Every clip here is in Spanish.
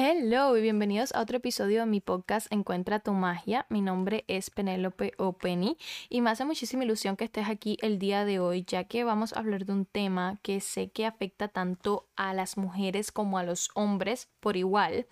Hello y bienvenidos a otro episodio de mi podcast Encuentra tu magia. Mi nombre es Penélope o Penny y me hace muchísima ilusión que estés aquí el día de hoy ya que vamos a hablar de un tema que sé que afecta tanto a las mujeres como a los hombres por igual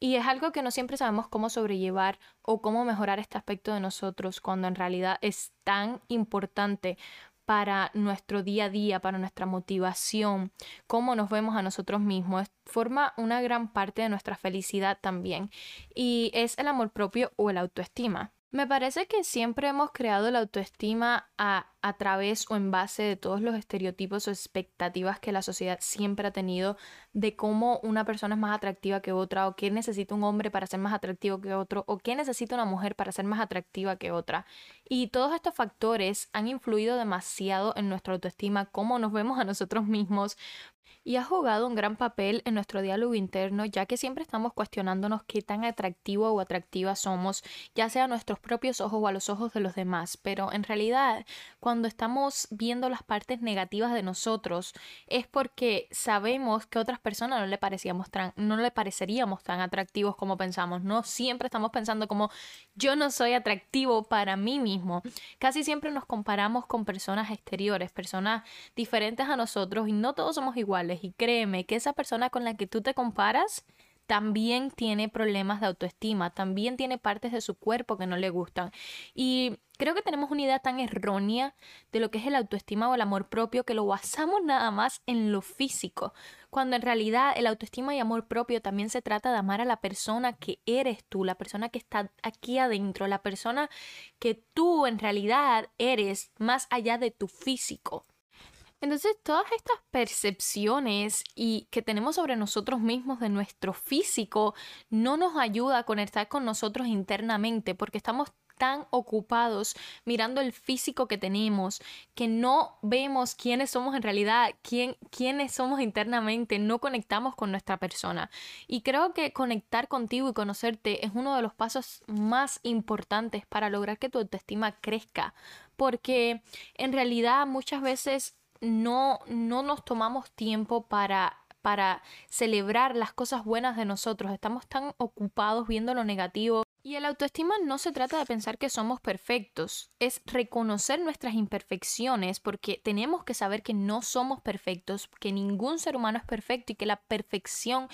y es algo que no siempre sabemos cómo sobrellevar o cómo mejorar este aspecto de nosotros cuando en realidad es tan importante para nuestro día a día, para nuestra motivación, cómo nos vemos a nosotros mismos, forma una gran parte de nuestra felicidad también y es el amor propio o el autoestima. Me parece que siempre hemos creado la autoestima a, través o en base de todos los estereotipos o expectativas que la sociedad siempre ha tenido de cómo una persona es más atractiva que otra o qué necesita un hombre para ser más atractivo que otro o qué necesita una mujer para ser más atractiva que otra. Y todos estos factores han influido demasiado en nuestra autoestima, cómo nos vemos a nosotros mismos, y ha jugado un gran papel en nuestro diálogo interno, ya que siempre estamos cuestionándonos qué tan atractivo o atractiva somos, ya sea a nuestros propios ojos o a los ojos de los demás. Pero en realidad, cuando estamos viendo las partes negativas de nosotros, es porque sabemos que a otras personas no le, parecíamos tan, no le pareceríamos tan atractivos como pensamos. No siempre estamos pensando como yo no soy atractivo para mí mismo. Casi siempre nos comparamos con personas exteriores, personas diferentes a nosotros y no todos somos iguales y créeme que esa persona con la que tú te comparas también tiene problemas de autoestima, también tiene partes de su cuerpo que no le gustan. Y creo que tenemos una idea tan errónea de lo que es el autoestima o el amor propio que lo basamos nada más en lo físico, cuando en realidad el autoestima y amor propio también se trata de amar a la persona que eres tú, la persona que está aquí adentro, la persona que tú en realidad eres más allá de tu físico. Entonces, todas estas percepciones y que tenemos sobre nosotros mismos de nuestro físico no nos ayuda a conectar con nosotros internamente porque estamos tan ocupados mirando el físico que tenemos que no vemos quiénes somos en realidad, quién, quiénes somos internamente, no conectamos con nuestra persona. Y creo que conectar contigo y conocerte es uno de los pasos más importantes para lograr que tu autoestima crezca, porque en realidad muchas veces no, no nos tomamos tiempo para para celebrar las cosas buenas de nosotros. Estamos tan ocupados viendo lo negativo. Y el autoestima no se trata de pensar que somos perfectos, es reconocer nuestras imperfecciones porque tenemos que saber que no somos perfectos, que ningún ser humano es perfecto y que la perfección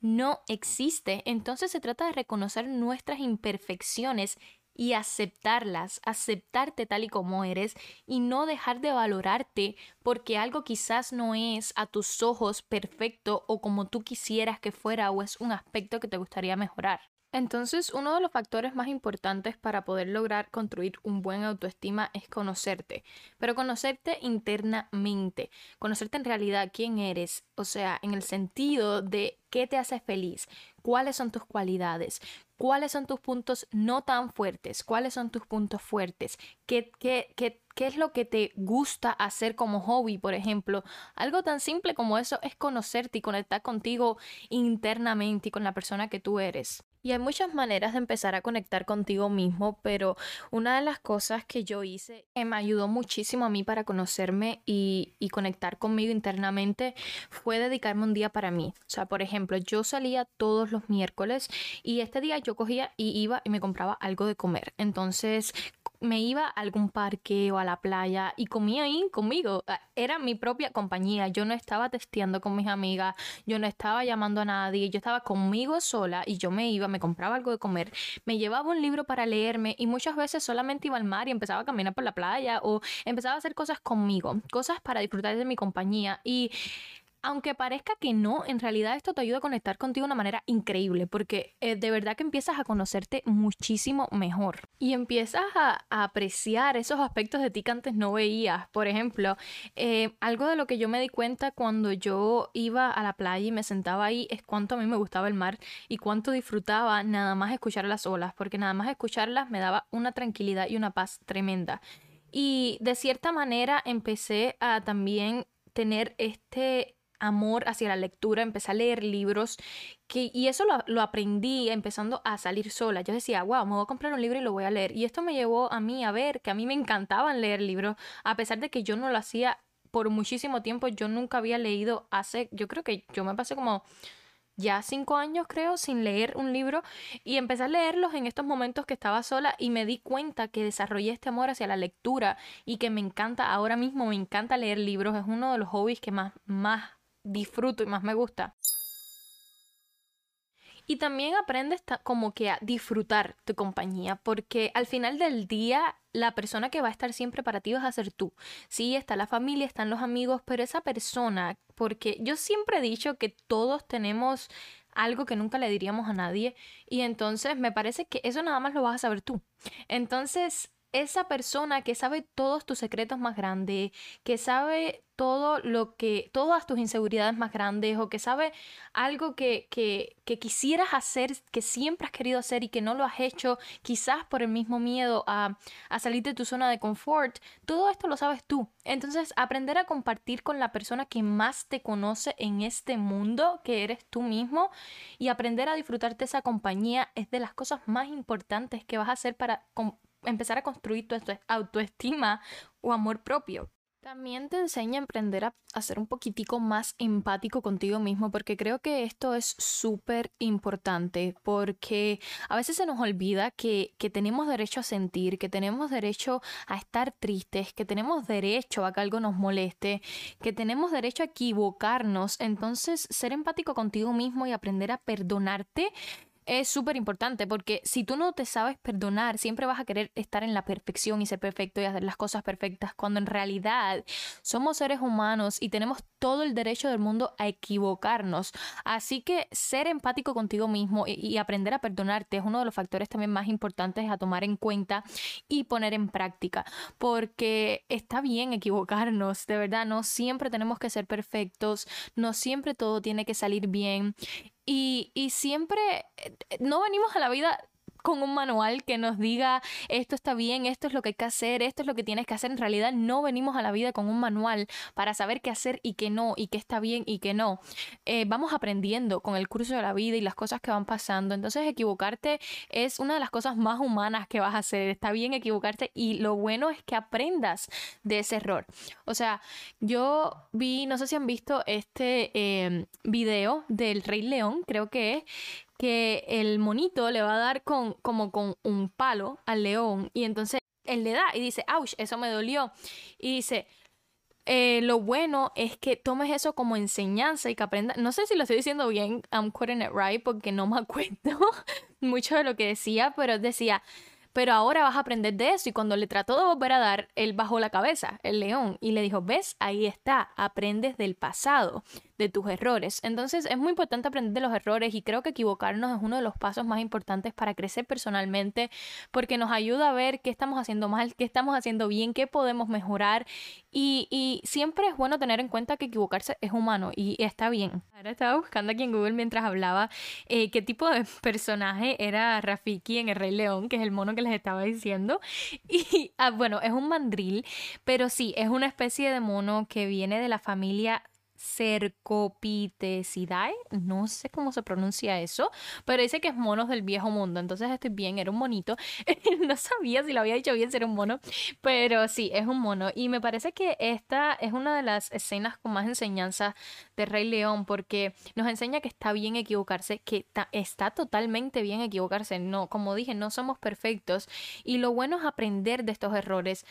no existe. Entonces se trata de reconocer nuestras imperfecciones y aceptarlas, aceptarte tal y como eres y no dejar de valorarte porque algo quizás no es a tus ojos perfecto o como tú quisieras que fuera o es un aspecto que te gustaría mejorar. Entonces, uno de los factores más importantes para poder lograr construir un buen autoestima es conocerte, pero conocerte internamente, conocerte en realidad quién eres, o sea, en el sentido de qué te hace feliz, cuáles son tus cualidades, cuáles son tus puntos no tan fuertes, cuáles son tus puntos fuertes, qué, qué, qué, qué es lo que te gusta hacer como hobby, por ejemplo. Algo tan simple como eso es conocerte y conectar contigo internamente y con la persona que tú eres. Y hay muchas maneras de empezar a conectar contigo mismo, pero una de las cosas que yo hice que me ayudó muchísimo a mí para conocerme y, y, conectar conmigo internamente fue dedicarme un día para mí. O sea, por ejemplo, yo salía todos los miércoles y este día yo cogía y iba y me compraba algo de comer. Entonces me iba a algún parque o a la playa y comía ahí conmigo. Ah, era mi propia compañía. Yo no estaba testeando con mis amigas, yo no estaba llamando a nadie, yo estaba conmigo sola y yo me iba, me compraba algo de comer, me llevaba un libro para leerme y muchas veces solamente iba al mar y empezaba a caminar por la playa o empezaba a hacer cosas conmigo, cosas para disfrutar de mi compañía y aunque parezca que no, en realidad esto te ayuda a conectar contigo de una manera increíble, porque eh, de verdad que empiezas a conocerte muchísimo mejor y empiezas a, apreciar esos aspectos de ti que antes no veías. Por ejemplo, eh, algo de lo que yo me di cuenta cuando yo iba a la playa y me sentaba ahí es cuánto a mí me gustaba el mar y cuánto disfrutaba nada más escuchar las olas, porque nada más escucharlas me daba una tranquilidad y una paz tremenda. Y de cierta manera empecé a también tener este amor hacia la lectura, empecé a leer libros que, y eso lo, lo, aprendí empezando a salir sola. Yo decía, wow, me voy a comprar un libro y lo voy a leer. Y esto me llevó a mí a ver que a mí me encantaban leer libros, a pesar de que yo no lo hacía por muchísimo tiempo. Yo nunca había leído hace, yo creo que yo me pasé como ya cinco años creo sin leer un libro y empecé a leerlos en estos momentos que estaba sola y me di cuenta que desarrollé este amor hacia la lectura y que me encanta, ahora mismo me encanta leer libros, es uno de los hobbies que más, más disfruto y más me gusta. Y también aprendes como que a disfrutar tu compañía, porque al final del día la persona que va a estar siempre para ti vas a ser tú. Sí, está la familia, están los amigos, pero esa persona, porque yo siempre he dicho que todos tenemos algo que nunca le diríamos a nadie y entonces me parece que eso nada más lo vas a saber tú. Entonces, esa persona que sabe todos tus secretos más grandes, que sabe todo lo que, todas tus inseguridades más grandes o que sabe algo que, que, que, quisieras hacer, que siempre has querido hacer y que no lo has hecho, quizás por el mismo miedo a, a salir de tu zona de confort, todo esto lo sabes tú. Entonces, aprender a compartir con la persona que más te conoce en este mundo, que eres tú mismo, y aprender a disfrutarte esa compañía es de las cosas más importantes que vas a hacer para empezar a construir tu autoestima o amor propio. También te enseña a aprender a, ser un poquitico más empático contigo mismo, porque creo que esto es súper importante, porque a veces se nos olvida que, que, tenemos derecho a sentir, que tenemos derecho a estar tristes, que tenemos derecho a que algo nos moleste, que tenemos derecho a equivocarnos. Entonces, ser empático contigo mismo y aprender a perdonarte es súper importante porque si tú no te sabes perdonar, siempre vas a querer estar en la perfección y ser perfecto y hacer las cosas perfectas, cuando en realidad somos seres humanos y tenemos todo el derecho del mundo a equivocarnos. Así que ser empático contigo mismo y, aprender a perdonarte es uno de los factores también más importantes a tomar en cuenta y poner en práctica, porque está bien equivocarnos, de verdad, no siempre tenemos que ser perfectos, no siempre todo tiene que salir bien y, y siempre eh, no venimos a la vida con un manual que nos diga esto está bien, esto es lo que hay que hacer, esto es lo que tienes que hacer. En realidad no venimos a la vida con un manual para saber qué hacer y qué no, y qué está bien y qué no. Eh, vamos aprendiendo con el curso de la vida y las cosas que van pasando. Entonces equivocarte es una de las cosas más humanas que vas a hacer. Está bien equivocarte y lo bueno es que aprendas de ese error. O sea, yo vi, no sé si han visto este eh, video del Rey León, creo que es, que el monito le va a dar con, como con un palo al león y entonces él le da y dice, ouch, eso me dolió. Y dice, eh, lo bueno es que tomes eso como enseñanza y que aprendas. No sé si lo estoy diciendo bien, I'm quoting it right, porque no me acuerdo mucho de lo que decía, pero decía, pero ahora vas a aprender de eso. Y cuando le trató de volver a dar, él bajó la cabeza, el león, y le dijo, ves, ahí está, aprendes del pasado de tus errores. Entonces es muy importante aprender de los errores y creo que equivocarnos es uno de los pasos más importantes para crecer personalmente porque nos ayuda a ver qué estamos haciendo mal, qué estamos haciendo bien, qué podemos mejorar y, y siempre es bueno tener en cuenta que equivocarse es humano y está bien. Ahora estaba buscando aquí en Google mientras hablaba eh, qué tipo de personaje era Rafiki en El Rey León, que es el mono que les estaba diciendo. Y ah, bueno, es un mandril, pero sí, es una especie de mono que viene de la familia Cercopitecidae, no sé cómo se pronuncia eso, pero dice que es monos del viejo mundo, entonces estoy bien, era un monito, no sabía si lo había dicho bien ser un mono, pero sí, es un mono. Y me parece que esta es una de las escenas con más enseñanza de Rey León porque nos enseña que está bien equivocarse, que está totalmente bien equivocarse, no, como dije, no somos perfectos y lo bueno es aprender de estos errores,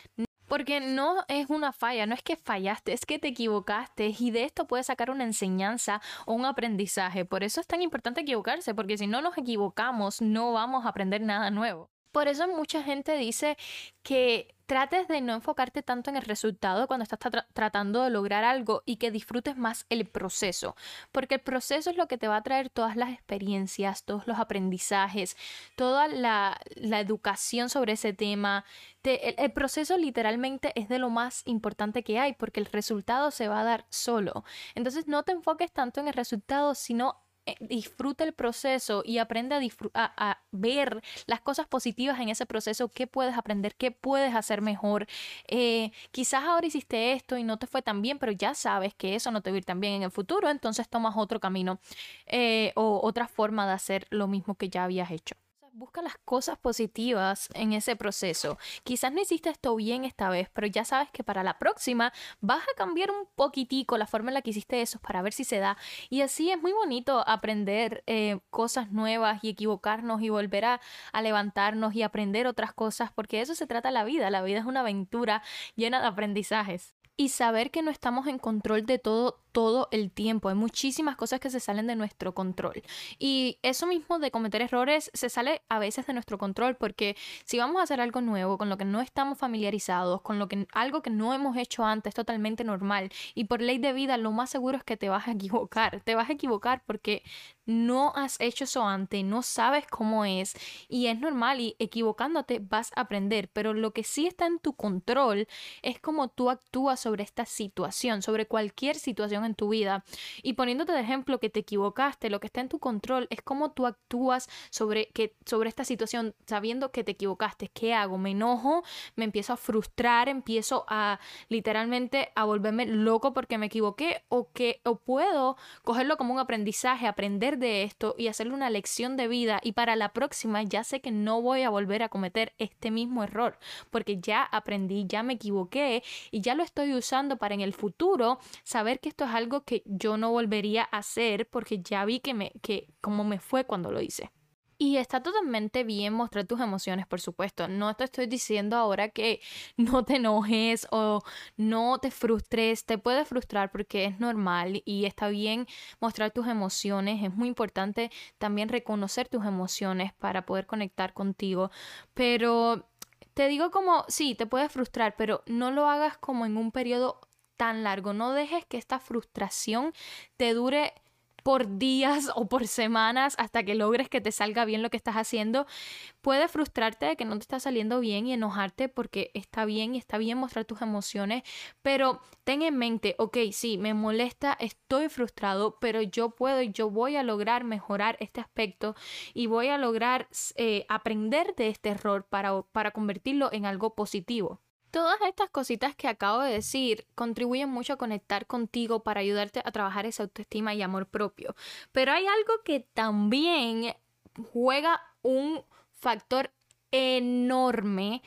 porque no es una falla, no es que fallaste, es que te equivocaste y de esto puedes sacar una enseñanza o un aprendizaje. Por eso es tan importante equivocarse, porque si no nos equivocamos no vamos a aprender nada nuevo. Por eso mucha gente dice que trates de no enfocarte tanto en el resultado cuando estás tratando de lograr algo y que disfrutes más el proceso, porque el proceso es lo que te va a traer todas las experiencias, todos los aprendizajes, toda la, educación sobre ese tema. el proceso literalmente es de lo más importante que hay porque el resultado se va a dar solo. Entonces no te enfoques tanto en el resultado, sino disfruta el proceso y aprende a, a, ver las cosas positivas en ese proceso, qué puedes aprender, qué puedes hacer mejor. Eh, quizás ahora hiciste esto y no te fue tan bien, pero ya sabes que eso no te va a ir tan bien en el futuro, entonces tomas otro camino eh, o otra forma de hacer lo mismo que ya habías hecho Busca las cosas positivas en ese proceso. Quizás no hiciste esto bien esta vez, pero ya sabes que para la próxima vas a cambiar un poquitico la forma en la que hiciste eso para ver si se da. Y así es muy bonito aprender eh, cosas nuevas y equivocarnos y volver a, a levantarnos y aprender otras cosas, porque de eso se trata la vida. La vida es una aventura llena de aprendizajes y saber que no estamos en control de todo todo el tiempo. Hay muchísimas cosas que se salen de nuestro control. Y eso mismo de cometer errores se sale a veces de nuestro control porque si vamos a hacer algo nuevo con lo que no estamos familiarizados, con lo que algo que no hemos hecho antes, totalmente normal y por ley de vida lo más seguro es que te vas a equivocar. Te vas a equivocar porque no has hecho eso antes, no sabes cómo es y es normal y equivocándote vas a aprender, pero lo que sí está en tu control es cómo tú actúas sobre esta situación, sobre cualquier situación en tu vida. Y poniéndote de ejemplo que te equivocaste, lo que está en tu control es cómo tú actúas sobre, que, sobre esta situación sabiendo que te equivocaste. ¿Qué hago? ¿Me enojo? ¿Me empiezo a frustrar? ¿Empiezo a literalmente a volverme loco porque me equivoqué? ¿O, que, o puedo cogerlo como un aprendizaje, aprender de esto y hacerle una lección de vida y para la próxima ya sé que no voy a volver a cometer este mismo error porque ya aprendí, ya me equivoqué y ya lo estoy usando para en el futuro saber que esto es algo que yo no volvería a hacer porque ya vi que me, que cómo me fue cuando lo hice. Y está totalmente bien mostrar tus emociones, por supuesto. No te estoy diciendo ahora que no te enojes o no te frustres. Te puede frustrar porque es normal y está bien mostrar tus emociones. Es muy importante también reconocer tus emociones para poder conectar contigo. Pero te digo como, sí, te puede frustrar, pero no lo hagas como en un periodo tan largo. No dejes que esta frustración te dure por días o por semanas hasta que logres que te salga bien lo que estás haciendo. Puede frustrarte de que no te está saliendo bien y enojarte porque está bien y está bien mostrar tus emociones, pero ten en mente, ok, sí, me molesta, estoy frustrado, pero yo puedo y yo voy a lograr mejorar este aspecto y voy a lograr eh, aprender de este error para, para convertirlo en algo positivo. Todas estas cositas que acabo de decir contribuyen mucho a conectar contigo para ayudarte a trabajar esa autoestima y amor propio. Pero hay algo que también juega un factor enorme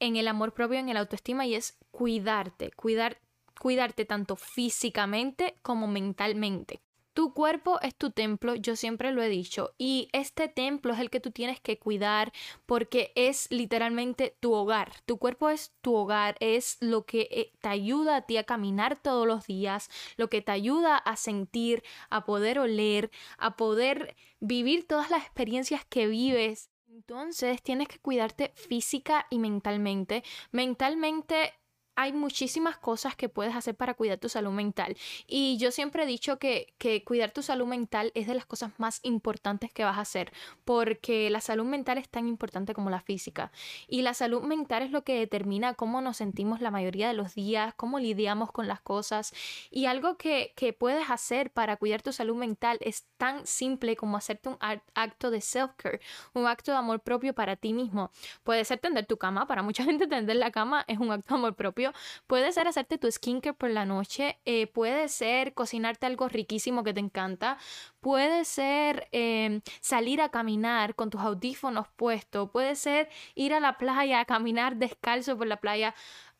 en el amor propio, en el autoestima y es cuidarte, cuidar, cuidarte tanto físicamente como mentalmente. Tu cuerpo es tu templo, yo siempre lo he dicho, y este templo es el que tú tienes que cuidar porque es literalmente tu hogar. Tu cuerpo es tu hogar, es lo que eh, te ayuda a ti a caminar todos los días, lo que te ayuda a sentir, a poder oler, a poder vivir todas las experiencias que vives. Entonces tienes que cuidarte física y mentalmente. Mentalmente hay muchísimas cosas que puedes hacer para cuidar tu salud mental. Y yo siempre he dicho que, que, cuidar tu salud mental es de las cosas más importantes que vas a hacer, porque la salud mental es tan importante como la física. Y la salud mental es lo que determina cómo nos sentimos la mayoría de los días, cómo lidiamos con las cosas. Y algo que, que puedes hacer para cuidar tu salud mental es tan simple como hacerte un acto de self-care, un acto de amor propio para ti mismo. Puede ser tender tu cama, para mucha gente tender la cama es un acto de amor propio Puede ser hacerte tu skincare por la noche, eh, puede ser cocinarte algo riquísimo que te encanta, puede ser em, salir a caminar con tus audífonos puestos, puede ser ir a la playa a caminar descalzo por la playa.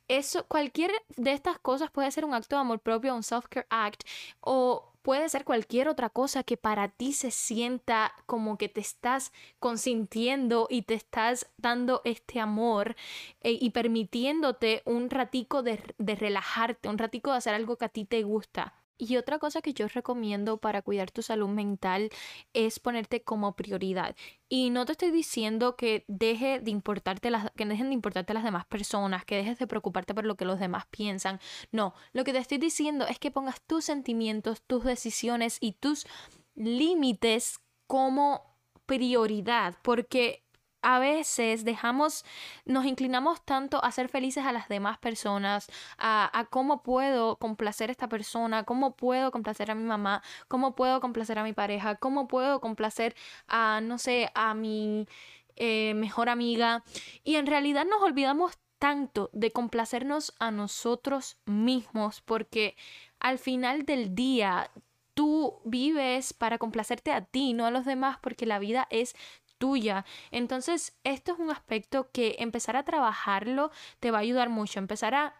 Eso, cualquier de estas cosas puede ser un acto de amor propio, un self-care act o puede ser cualquier otra cosa que para ti se sienta como que te estás consintiendo y te estás dando este amor eh, y permitiéndote un ratico de, de relajarte, un ratico de hacer algo que a ti te gusta. Y otra cosa que yo recomiendo para cuidar tu salud mental es ponerte como prioridad. Y no te estoy diciendo que deje de importarte las, que dejen de importarte las demás personas, que dejes de preocuparte por lo que los demás piensan. No, lo que te estoy diciendo es que pongas tus sentimientos, tus decisiones y tus límites como prioridad, porque a veces dejamos, nos inclinamos tanto a ser felices a las demás personas, a, cómo puedo complacer a esta persona, cómo puedo complacer a mi mamá, cómo puedo complacer a mi pareja, cómo puedo complacer a, no sé, a mi eh, mejor amiga. Y en realidad nos olvidamos tanto de complacernos a nosotros mismos porque al final del día tú vives para complacerte a ti, no a los demás, porque la vida es tuya. Entonces, esto es un aspecto que empezar a trabajarlo te va a ayudar mucho. Empezar a,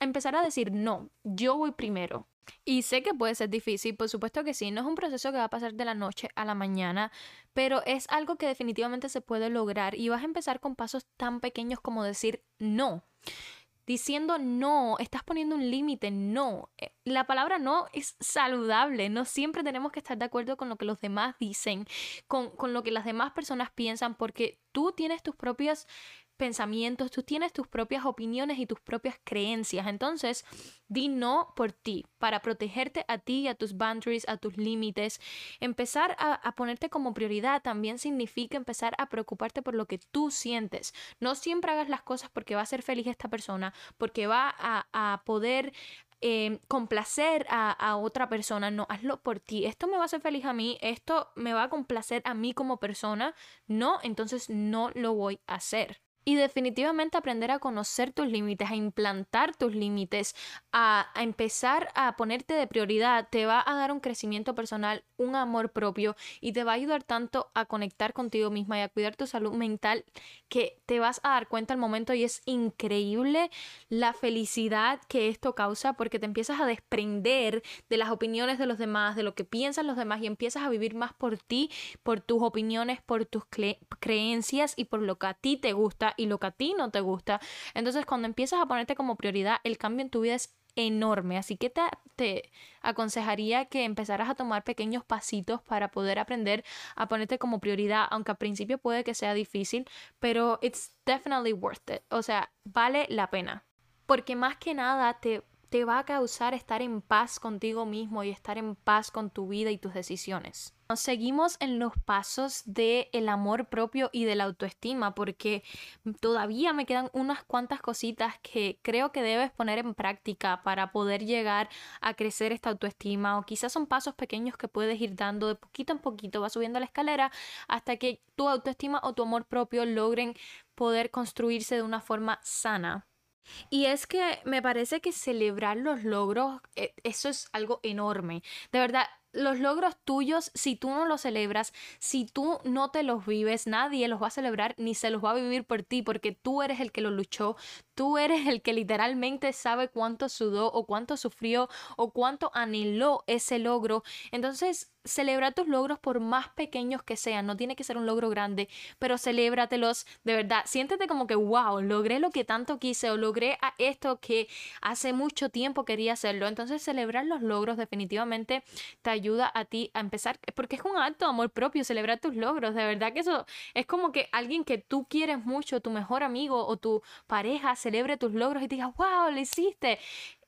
empezar a decir, no, yo voy primero. Y sé que puede ser difícil, por supuesto que sí, no es un proceso que va a pasar de la noche a la mañana, pero es algo que definitivamente se puede lograr y vas a empezar con pasos tan pequeños como decir no. Diciendo no, estás poniendo un límite, no. Eh, la palabra no es saludable, no siempre tenemos que estar de acuerdo con lo que los demás dicen, con, con lo que las demás personas piensan, porque tú tienes tus propias pensamientos, tú tienes tus propias opiniones y tus propias creencias. Entonces, di no por ti, para protegerte a ti, a tus boundaries, a tus límites. Empezar a, ponerte como prioridad también significa empezar a preocuparte por lo que tú sientes. No siempre hagas las cosas porque va a ser feliz esta persona, porque va a, poder eh, complacer a, a, otra persona, no, hazlo por ti. Esto me va a hacer feliz a mí, esto me va a complacer a mí como persona, no, entonces no lo voy a hacer. Y definitivamente aprender a conocer tus límites, a implantar tus límites, a, empezar a ponerte de prioridad, te va a dar un crecimiento personal, un amor propio y te va a ayudar tanto a conectar contigo misma y a cuidar tu salud mental que te vas a dar cuenta al momento y es increíble la felicidad que esto causa porque te empiezas a desprender de las opiniones de los demás, de lo que piensan los demás y empiezas a vivir más por ti, por tus opiniones, por tus creencias y por lo que a ti te gusta y lo que a ti no te gusta. Entonces, cuando empiezas a ponerte como prioridad, el cambio en tu vida es enorme. Así que te, te, aconsejaría que empezaras a tomar pequeños pasitos para poder aprender a ponerte como prioridad, aunque al principio puede que sea difícil, pero it's definitely worth it. O sea, vale la pena. Porque más que nada te te va a causar estar en paz contigo mismo y estar en paz con tu vida y tus decisiones. Nos seguimos en los pasos del el amor propio y de la autoestima porque todavía me quedan unas cuantas cositas que creo que debes poner en práctica para poder llegar a crecer esta autoestima o quizás son pasos pequeños que puedes ir dando de poquito en poquito, vas subiendo la escalera hasta que tu autoestima o tu amor propio logren poder construirse de una forma sana. Y es que me parece que celebrar los logros, eh, eso es algo enorme. De verdad, los logros tuyos, si tú no los celebras, si tú no te los vives, nadie los va a celebrar ni se los va a vivir por ti, porque tú eres el que lo luchó, tú eres el que literalmente sabe cuánto sudó o cuánto sufrió o cuánto anheló ese logro. Entonces, celebra tus logros por más pequeños que sean, no tiene que ser un logro grande, pero celébratelos de verdad. Siéntete como que, wow, logré lo que tanto quise o logré a esto que hace mucho tiempo quería hacerlo. Entonces, celebrar los logros definitivamente te ayuda a ti a empezar, porque es un acto de amor propio, celebrar tus logros. De verdad que eso es como que alguien que tú quieres mucho, tu mejor amigo o tu pareja, celebre tus logros y te diga, wow, lo hiciste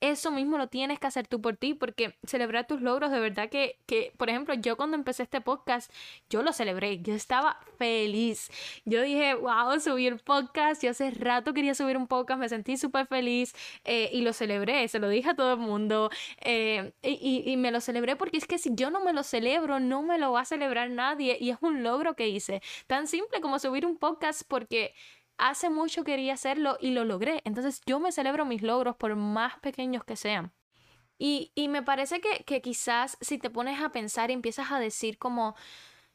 eso mismo lo tienes que hacer tú por ti, porque celebrar tus logros, de verdad que, que, por ejemplo, yo cuando empecé este podcast, yo lo celebré, yo estaba feliz. Yo dije, wow, subir podcast, yo hace rato quería subir un podcast, me sentí súper feliz eh, y lo celebré, se lo dije a todo el mundo eh, y, y me lo celebré porque es que si yo no me lo celebro, no me lo va a celebrar nadie y es un logro que hice. Tan simple como subir un podcast porque hace mucho quería hacerlo y lo logré. Entonces yo me celebro mis logros por más pequeños que sean. Y, y me parece que, que quizás si te pones a pensar y empiezas a decir como,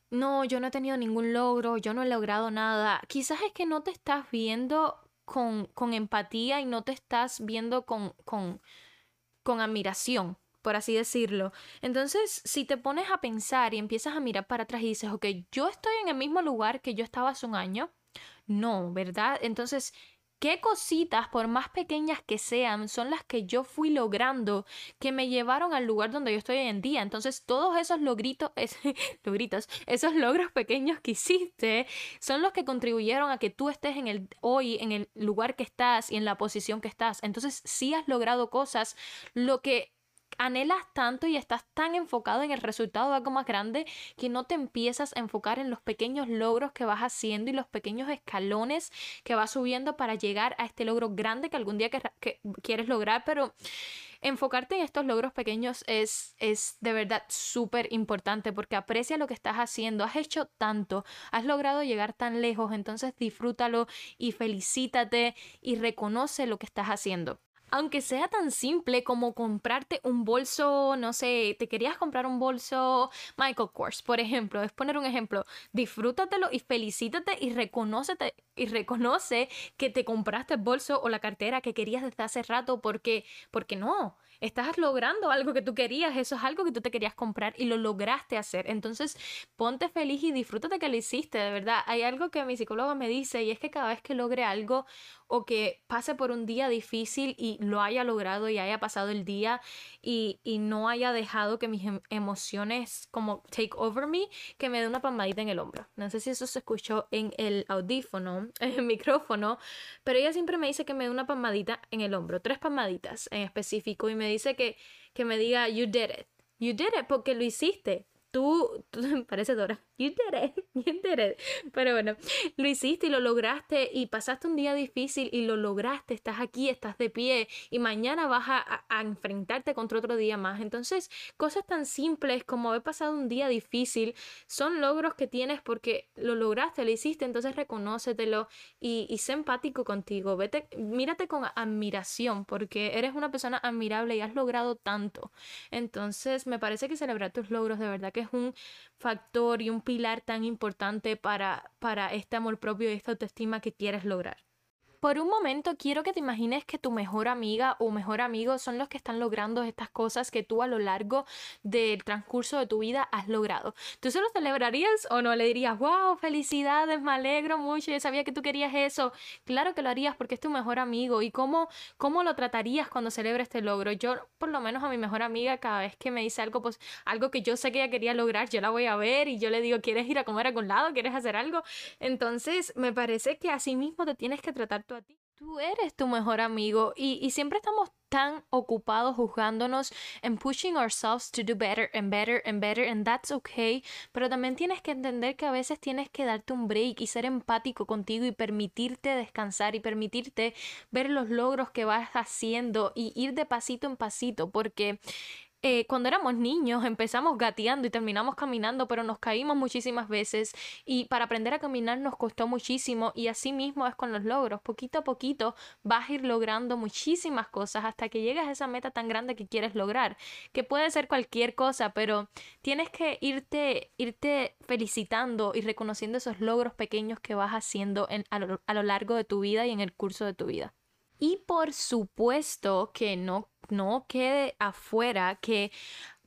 no, yo no he tenido ningún logro, yo no he logrado nada, quizás es que no te estás viendo con, con empatía y no te estás viendo con, con, con admiración por así decirlo. Entonces, si te pones a pensar y empiezas a mirar para atrás y dices, ok, yo estoy en el mismo lugar que yo estaba hace un año, no, ¿verdad? Entonces, ¿qué cositas, por más pequeñas que sean, son las que yo fui logrando que me llevaron al lugar donde yo estoy hoy en día? Entonces, todos esos logritos, logritos, esos logros pequeños que hiciste, son los que contribuyeron a que tú estés en el hoy, en el lugar que estás y en la posición que estás. Entonces, sí has logrado cosas, lo que anhelas tanto y estás tan enfocado en el resultado de algo más grande que no te empiezas a enfocar en los pequeños logros que vas haciendo y los pequeños escalones que vas subiendo para llegar a este logro grande que algún día que, quieres lograr, pero enfocarte en estos logros pequeños es, es de verdad súper importante porque aprecia lo que estás haciendo, has hecho tanto, has logrado llegar tan lejos, entonces disfrútalo y felicítate y reconoce lo que estás haciendo. Aunque sea tan simple como comprarte un bolso, no sé, te querías comprar un bolso Michael Kors, por ejemplo, es poner un ejemplo, disfrútatelo y felicítate y reconócete y reconoce que te compraste el bolso o la cartera que querías desde hace rato porque porque no, estás logrando algo que tú querías, eso es algo que tú te querías comprar y lo lograste hacer. Entonces, ponte feliz y disfrútate que lo hiciste, de verdad. Hay algo que mi psicóloga me dice y es que cada vez que logre algo o que pase por un día difícil y lo haya logrado y haya pasado el día y, no haya dejado que mis em, emociones como take over me, que me dé una palmadita en el hombro. No sé si eso se escuchó en el audífono, en el micrófono, pero ella siempre me dice que me dé una palmadita en el hombro, tres palmaditas en específico y me dice que, que me diga, you did it. You did it porque lo hiciste. Tú, tú parece Dora, you did it, you. Pero bueno, lo hiciste y lo lograste y pasaste un día difícil y lo lograste, estás aquí, estás de pie y mañana vas a, a, enfrentarte contra otro día más. Entonces, cosas tan simples como haber pasado un día difícil son logros que tienes porque lo lograste, lo hiciste, entonces reconócetelo y, y sé empático contigo. Vete, mírate con admiración porque eres una persona admirable y has logrado tanto. Entonces, me parece que celebrar tus logros de verdad que es un factor y un pilar tan importante para, para este amor propio y esta autoestima que quieres lograr. Por un momento quiero que te imagines que tu mejor amiga o mejor amigo son los que están logrando estas cosas que tú a lo largo del transcurso de tu vida has logrado. ¿Tú se lo celebrarías o no? Le dirías, wow, felicidades, me alegro mucho, yo sabía que tú querías eso. Claro que lo harías porque es tu mejor amigo. ¿Y cómo, cómo lo tratarías cuando celebre este logro? Yo, por lo menos a mi mejor amiga, cada vez que me dice algo, pues algo que yo sé que ella quería lograr, yo la voy a ver y yo le digo, ¿quieres ir a comer a algún lado? ¿Quieres hacer algo? Entonces, me parece que así mismo te tienes que tratar a ti. Tú eres tu mejor amigo y, siempre estamos tan ocupados juzgándonos en pushing ourselves to do better and better and better and that's okay, pero también tienes que entender que a veces tienes que darte un break y ser empático contigo y permitirte descansar y permitirte ver los logros que vas haciendo y ir de pasito en pasito porque eh, cuando éramos niños empezamos gateando y terminamos caminando, pero nos caímos muchísimas veces y para aprender a caminar nos costó muchísimo y así mismo es con los logros. Poquito a poquito vas a ir logrando muchísimas cosas hasta que llegas a esa meta tan grande que quieres lograr, que puede ser cualquier cosa, pero tienes que irte, irte felicitando y reconociendo esos logros pequeños que vas haciendo en, a, lo, a lo largo de tu vida y en el curso de tu vida. Y por supuesto que no no quede afuera que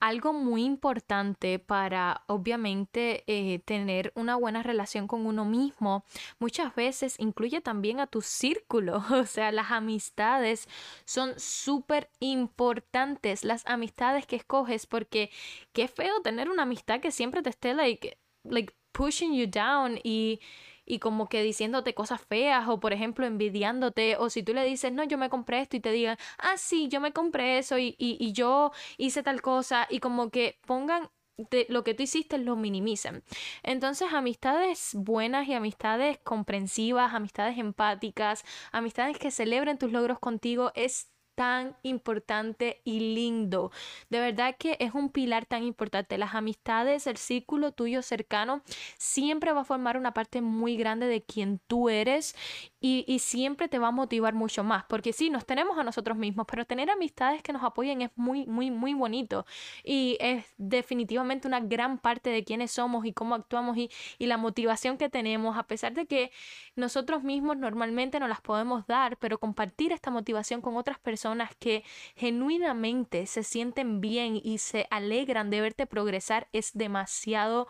algo muy importante para obviamente eh, tener una buena relación con uno mismo muchas veces incluye también a tu círculo. O sea las amistades son súper importantes. Las amistades que escoges porque qué feo tener una amistad que siempre te esté like, like pushing you down y y como que diciéndote cosas feas o por ejemplo envidiándote o si tú le dices no yo me compré esto y te digan ah sí yo me compré eso y, y, y yo hice tal cosa y como que pongan de lo que tú hiciste lo minimizan. Entonces, amistades buenas y amistades comprensivas, amistades empáticas, amistades que celebren tus logros contigo es tan importante y lindo. De verdad que es un pilar tan importante. Las amistades, el círculo tuyo cercano, siempre va a formar una parte muy grande de quien tú eres y, siempre te va a motivar mucho más. Porque sí, nos tenemos a nosotros mismos, pero tener amistades que nos apoyen es muy, muy, muy bonito. Y es definitivamente una gran parte de quiénes somos y cómo actuamos y, y la motivación que tenemos, a pesar de que nosotros mismos normalmente no las podemos dar, pero compartir esta motivación con otras personas que genuinamente se sienten bien y se alegran de verte progresar es demasiado,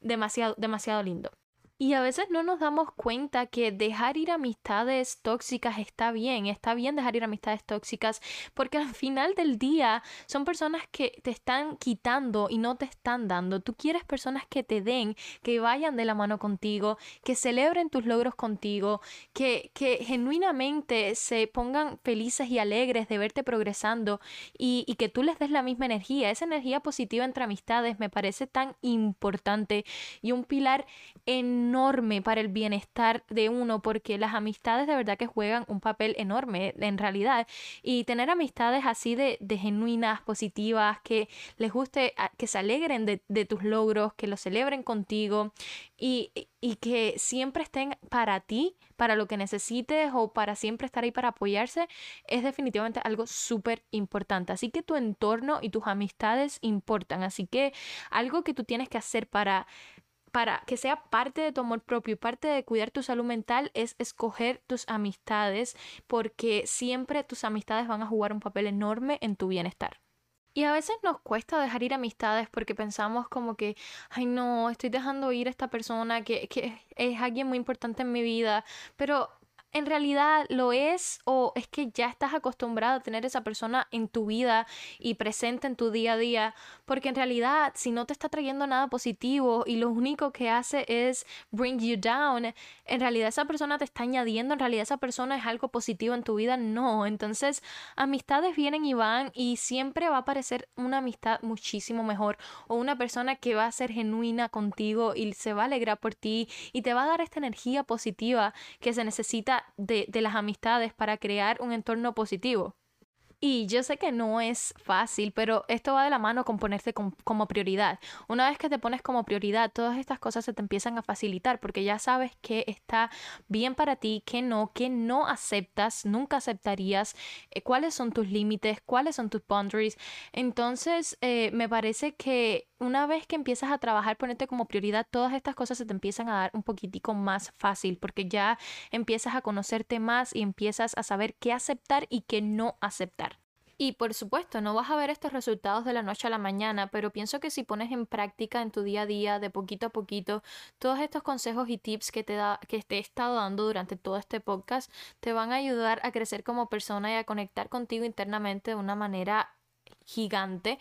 demasiado, demasiado lindo. Y a veces no nos damos cuenta que dejar ir amistades tóxicas está bien, está bien dejar ir amistades tóxicas, porque al final del día son personas que te están quitando y no te están dando. Tú quieres personas que te den, que vayan de la mano contigo, que celebren tus logros contigo, que, que genuinamente se pongan felices y alegres de verte progresando y, y que tú les des la misma energía. Esa energía positiva entre amistades me parece tan importante y un pilar en enorme para el bienestar de uno porque las amistades de verdad que juegan un papel enorme en realidad y tener amistades así de, genuinas, positivas, que les guste, que se alegren de, tus logros, que lo celebren contigo y, y que siempre estén para ti, para lo que necesites o para siempre estar ahí para apoyarse, es definitivamente algo súper importante. Así que tu entorno y tus amistades importan. Así que algo que tú tienes que hacer para para que sea parte de tu amor propio y parte de cuidar tu salud mental es escoger tus amistades porque siempre tus amistades van a jugar un papel enorme en tu bienestar. Y a veces nos cuesta dejar ir amistades porque pensamos como que, ay no, estoy dejando ir a esta persona que, que es alguien muy importante en mi vida, pero en realidad lo es o es que ya estás acostumbrado a tener esa persona en tu vida y presente en tu día a día, porque en realidad si no te está trayendo nada positivo y lo único que hace es bring you down, en realidad esa persona te está añadiendo, en realidad esa persona es algo positivo en tu vida, no, entonces amistades vienen y van y siempre va a parecer una amistad muchísimo mejor o una persona que va a ser genuina contigo y se va a alegrar por ti y te va a dar esta energía positiva que se necesita de, las amistades para crear un entorno positivo. Y yo sé que no es fácil, pero esto va de la mano con ponerte como prioridad. Una vez que te pones como prioridad, todas estas cosas se te empiezan a facilitar porque ya sabes que está bien para ti, que no, que no aceptas, nunca aceptarías, eh, cuáles son tus límites, cuáles son tus boundaries. Entonces, eh, me parece que una vez que empiezas a trabajar, ponerte como prioridad, todas estas cosas se te empiezan a dar un poquitico más fácil porque ya empiezas a conocerte más y empiezas a saber qué aceptar y qué no aceptar. Y por supuesto, no vas a ver estos resultados de la noche a la mañana, pero pienso que si pones en práctica en tu día a día, de poquito a poquito, todos estos consejos y tips que te, da, que te he estado dando durante todo este podcast, te van a ayudar a crecer como persona y a conectar contigo internamente de una manera gigante.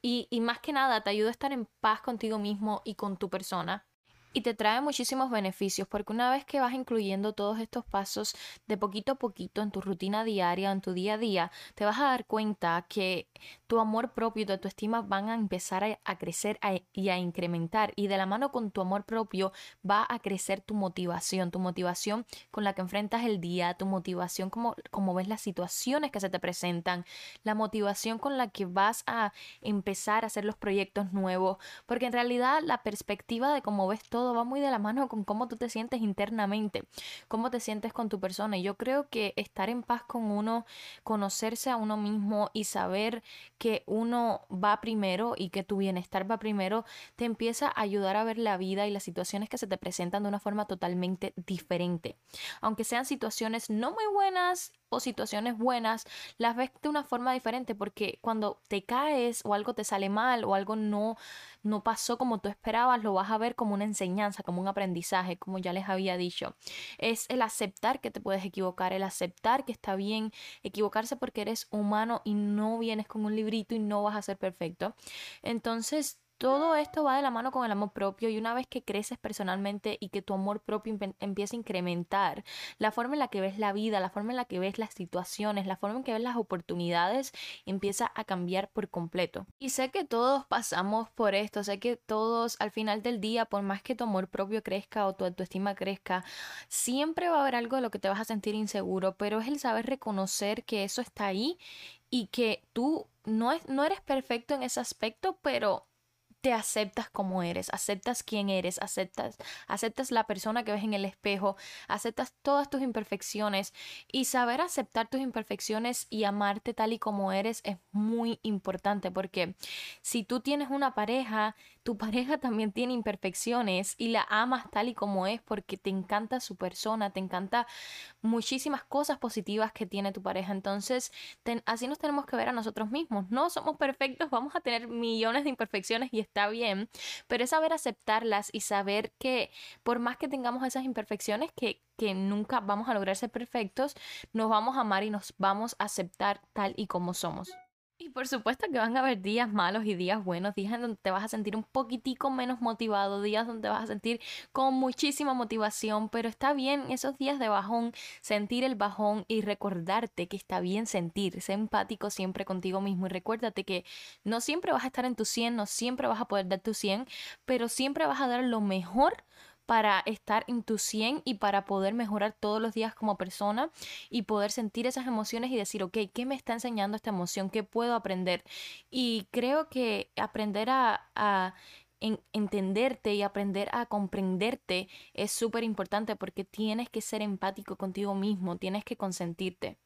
Y, y más que nada te ayuda a estar en paz contigo mismo y con tu persona y te trae muchísimos beneficios porque una vez que vas incluyendo todos estos pasos de poquito a poquito en tu rutina diaria, en tu día a día, te vas a dar cuenta que tu amor propio y tu autoestima van a empezar a, crecer y a incrementar. Y de la mano con tu amor propio va a crecer tu motivación, tu motivación con la que enfrentas el día, tu motivación como, como ves las situaciones que se te presentan, la motivación con la que vas a empezar a hacer los proyectos nuevos, porque en realidad la perspectiva de cómo ves todo va muy de la mano con cómo tú te sientes internamente, cómo te sientes con tu persona. Y yo creo que estar en paz con uno, conocerse a uno mismo y saber que uno va primero y que tu bienestar va primero, te empieza a ayudar a ver la vida y las situaciones que se te presentan de una forma totalmente diferente. Aunque sean situaciones no muy buenas o situaciones buenas, las ves de una forma diferente porque cuando te caes o algo te sale mal o algo no no pasó como tú esperabas, lo vas a ver como una enseñanza, como un aprendizaje, como ya les había dicho. Es el aceptar que te puedes equivocar, el aceptar que está bien equivocarse porque eres humano y no vienes con un librito y no vas a ser perfecto. Entonces, todo esto va de la mano con el amor propio y una vez que creces personalmente y que tu amor propio empieza a incrementar, la forma en la que ves la vida, la forma en la que ves las situaciones, la forma en que ves las oportunidades empieza a cambiar por completo. Y sé que todos pasamos por esto, sé que todos al final del día, por más que tu amor propio crezca o tu autoestima crezca, siempre va a haber algo de lo que te vas a sentir inseguro, pero es el saber reconocer que eso está ahí y que tú no, es, no eres perfecto en ese aspecto, pero te aceptas como eres, aceptas quién eres, aceptas, aceptas la persona que ves en el espejo, aceptas todas tus imperfecciones y saber aceptar tus imperfecciones y amarte tal y como eres es muy importante porque si tú tienes una pareja, tu pareja también tiene imperfecciones y la amas tal y como es porque te encanta su persona, te encanta muchísimas cosas positivas que tiene tu pareja. Entonces, así nos tenemos que ver a nosotros mismos. No somos perfectos, vamos a tener millones de imperfecciones y está bien, pero es saber aceptarlas y saber que por más que tengamos esas imperfecciones, que, que nunca vamos a lograr ser perfectos, nos vamos a amar y nos vamos a aceptar tal y como somos. Y por supuesto que van a haber días malos y días buenos, días en donde te vas a sentir un poquitico menos motivado, días donde vas a sentir con muchísima motivación, pero está bien esos días de bajón, sentir el bajón y recordarte que está bien sentir, ser empático siempre contigo mismo y recuérdate que no siempre vas a estar en tu 100, no siempre vas a poder dar tu 100, pero siempre vas a dar lo mejor para estar en tu 100 y para poder mejorar todos los días como persona y poder sentir esas emociones y decir, ok, ¿qué me está enseñando esta emoción? ¿Qué puedo aprender? Y creo que aprender a, a entenderte y aprender a comprenderte es súper importante porque tienes que ser empático contigo mismo, tienes que consentirte.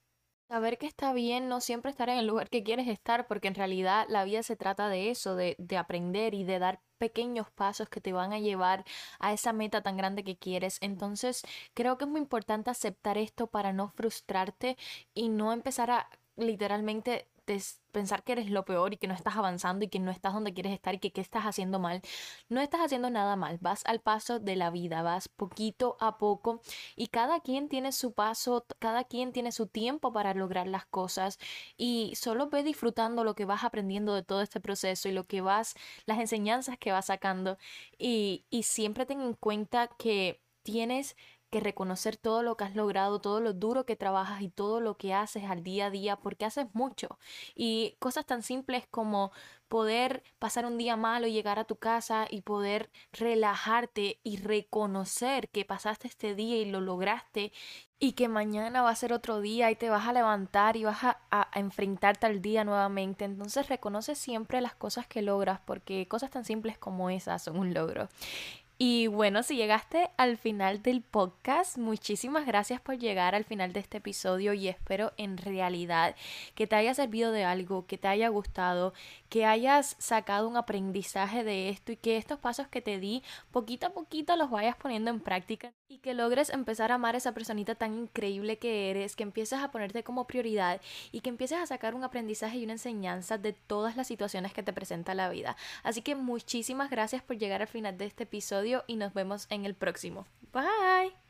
Saber que está bien no siempre estar en el lugar que quieres estar, porque en realidad la vida se trata de eso, de, de, aprender y de dar pequeños pasos que te van a llevar a esa meta tan grande que quieres. Entonces creo que es muy importante aceptar esto para no frustrarte y no empezar a literalmente pensar que eres lo peor y que no estás avanzando y que no estás donde quieres estar y que qué estás haciendo mal. No estás haciendo nada mal, vas al paso de la vida, vas poquito a poco y cada quien tiene su paso, cada quien tiene su tiempo para lograr las cosas y solo ve disfrutando lo que vas aprendiendo de todo este proceso y lo que vas, las enseñanzas que vas sacando y, y siempre ten en cuenta que tienes que reconocer todo lo que has logrado, todo lo duro que trabajas y todo lo que haces al día a día, porque haces mucho. Y cosas tan simples como poder pasar un día malo y llegar a tu casa y poder relajarte y reconocer que pasaste este día y lo lograste y que mañana va a ser otro día y te vas a levantar y vas a, a, enfrentarte al día nuevamente. Entonces reconoce siempre las cosas que logras porque cosas tan simples como esas son un logro. Y bueno, si llegaste al final del podcast, muchísimas gracias por llegar al final de este episodio y espero en realidad que te haya servido de algo, que te haya gustado, que hayas sacado un aprendizaje de esto y que estos pasos que te di poquito a poquito los vayas poniendo en práctica y que logres empezar a amar a esa personita tan increíble que eres, que empieces a ponerte como prioridad y que empieces a sacar un aprendizaje y una enseñanza de todas las situaciones que te presenta la vida. Así que muchísimas gracias por llegar al final de este episodio y nos vemos en el próximo. Bye.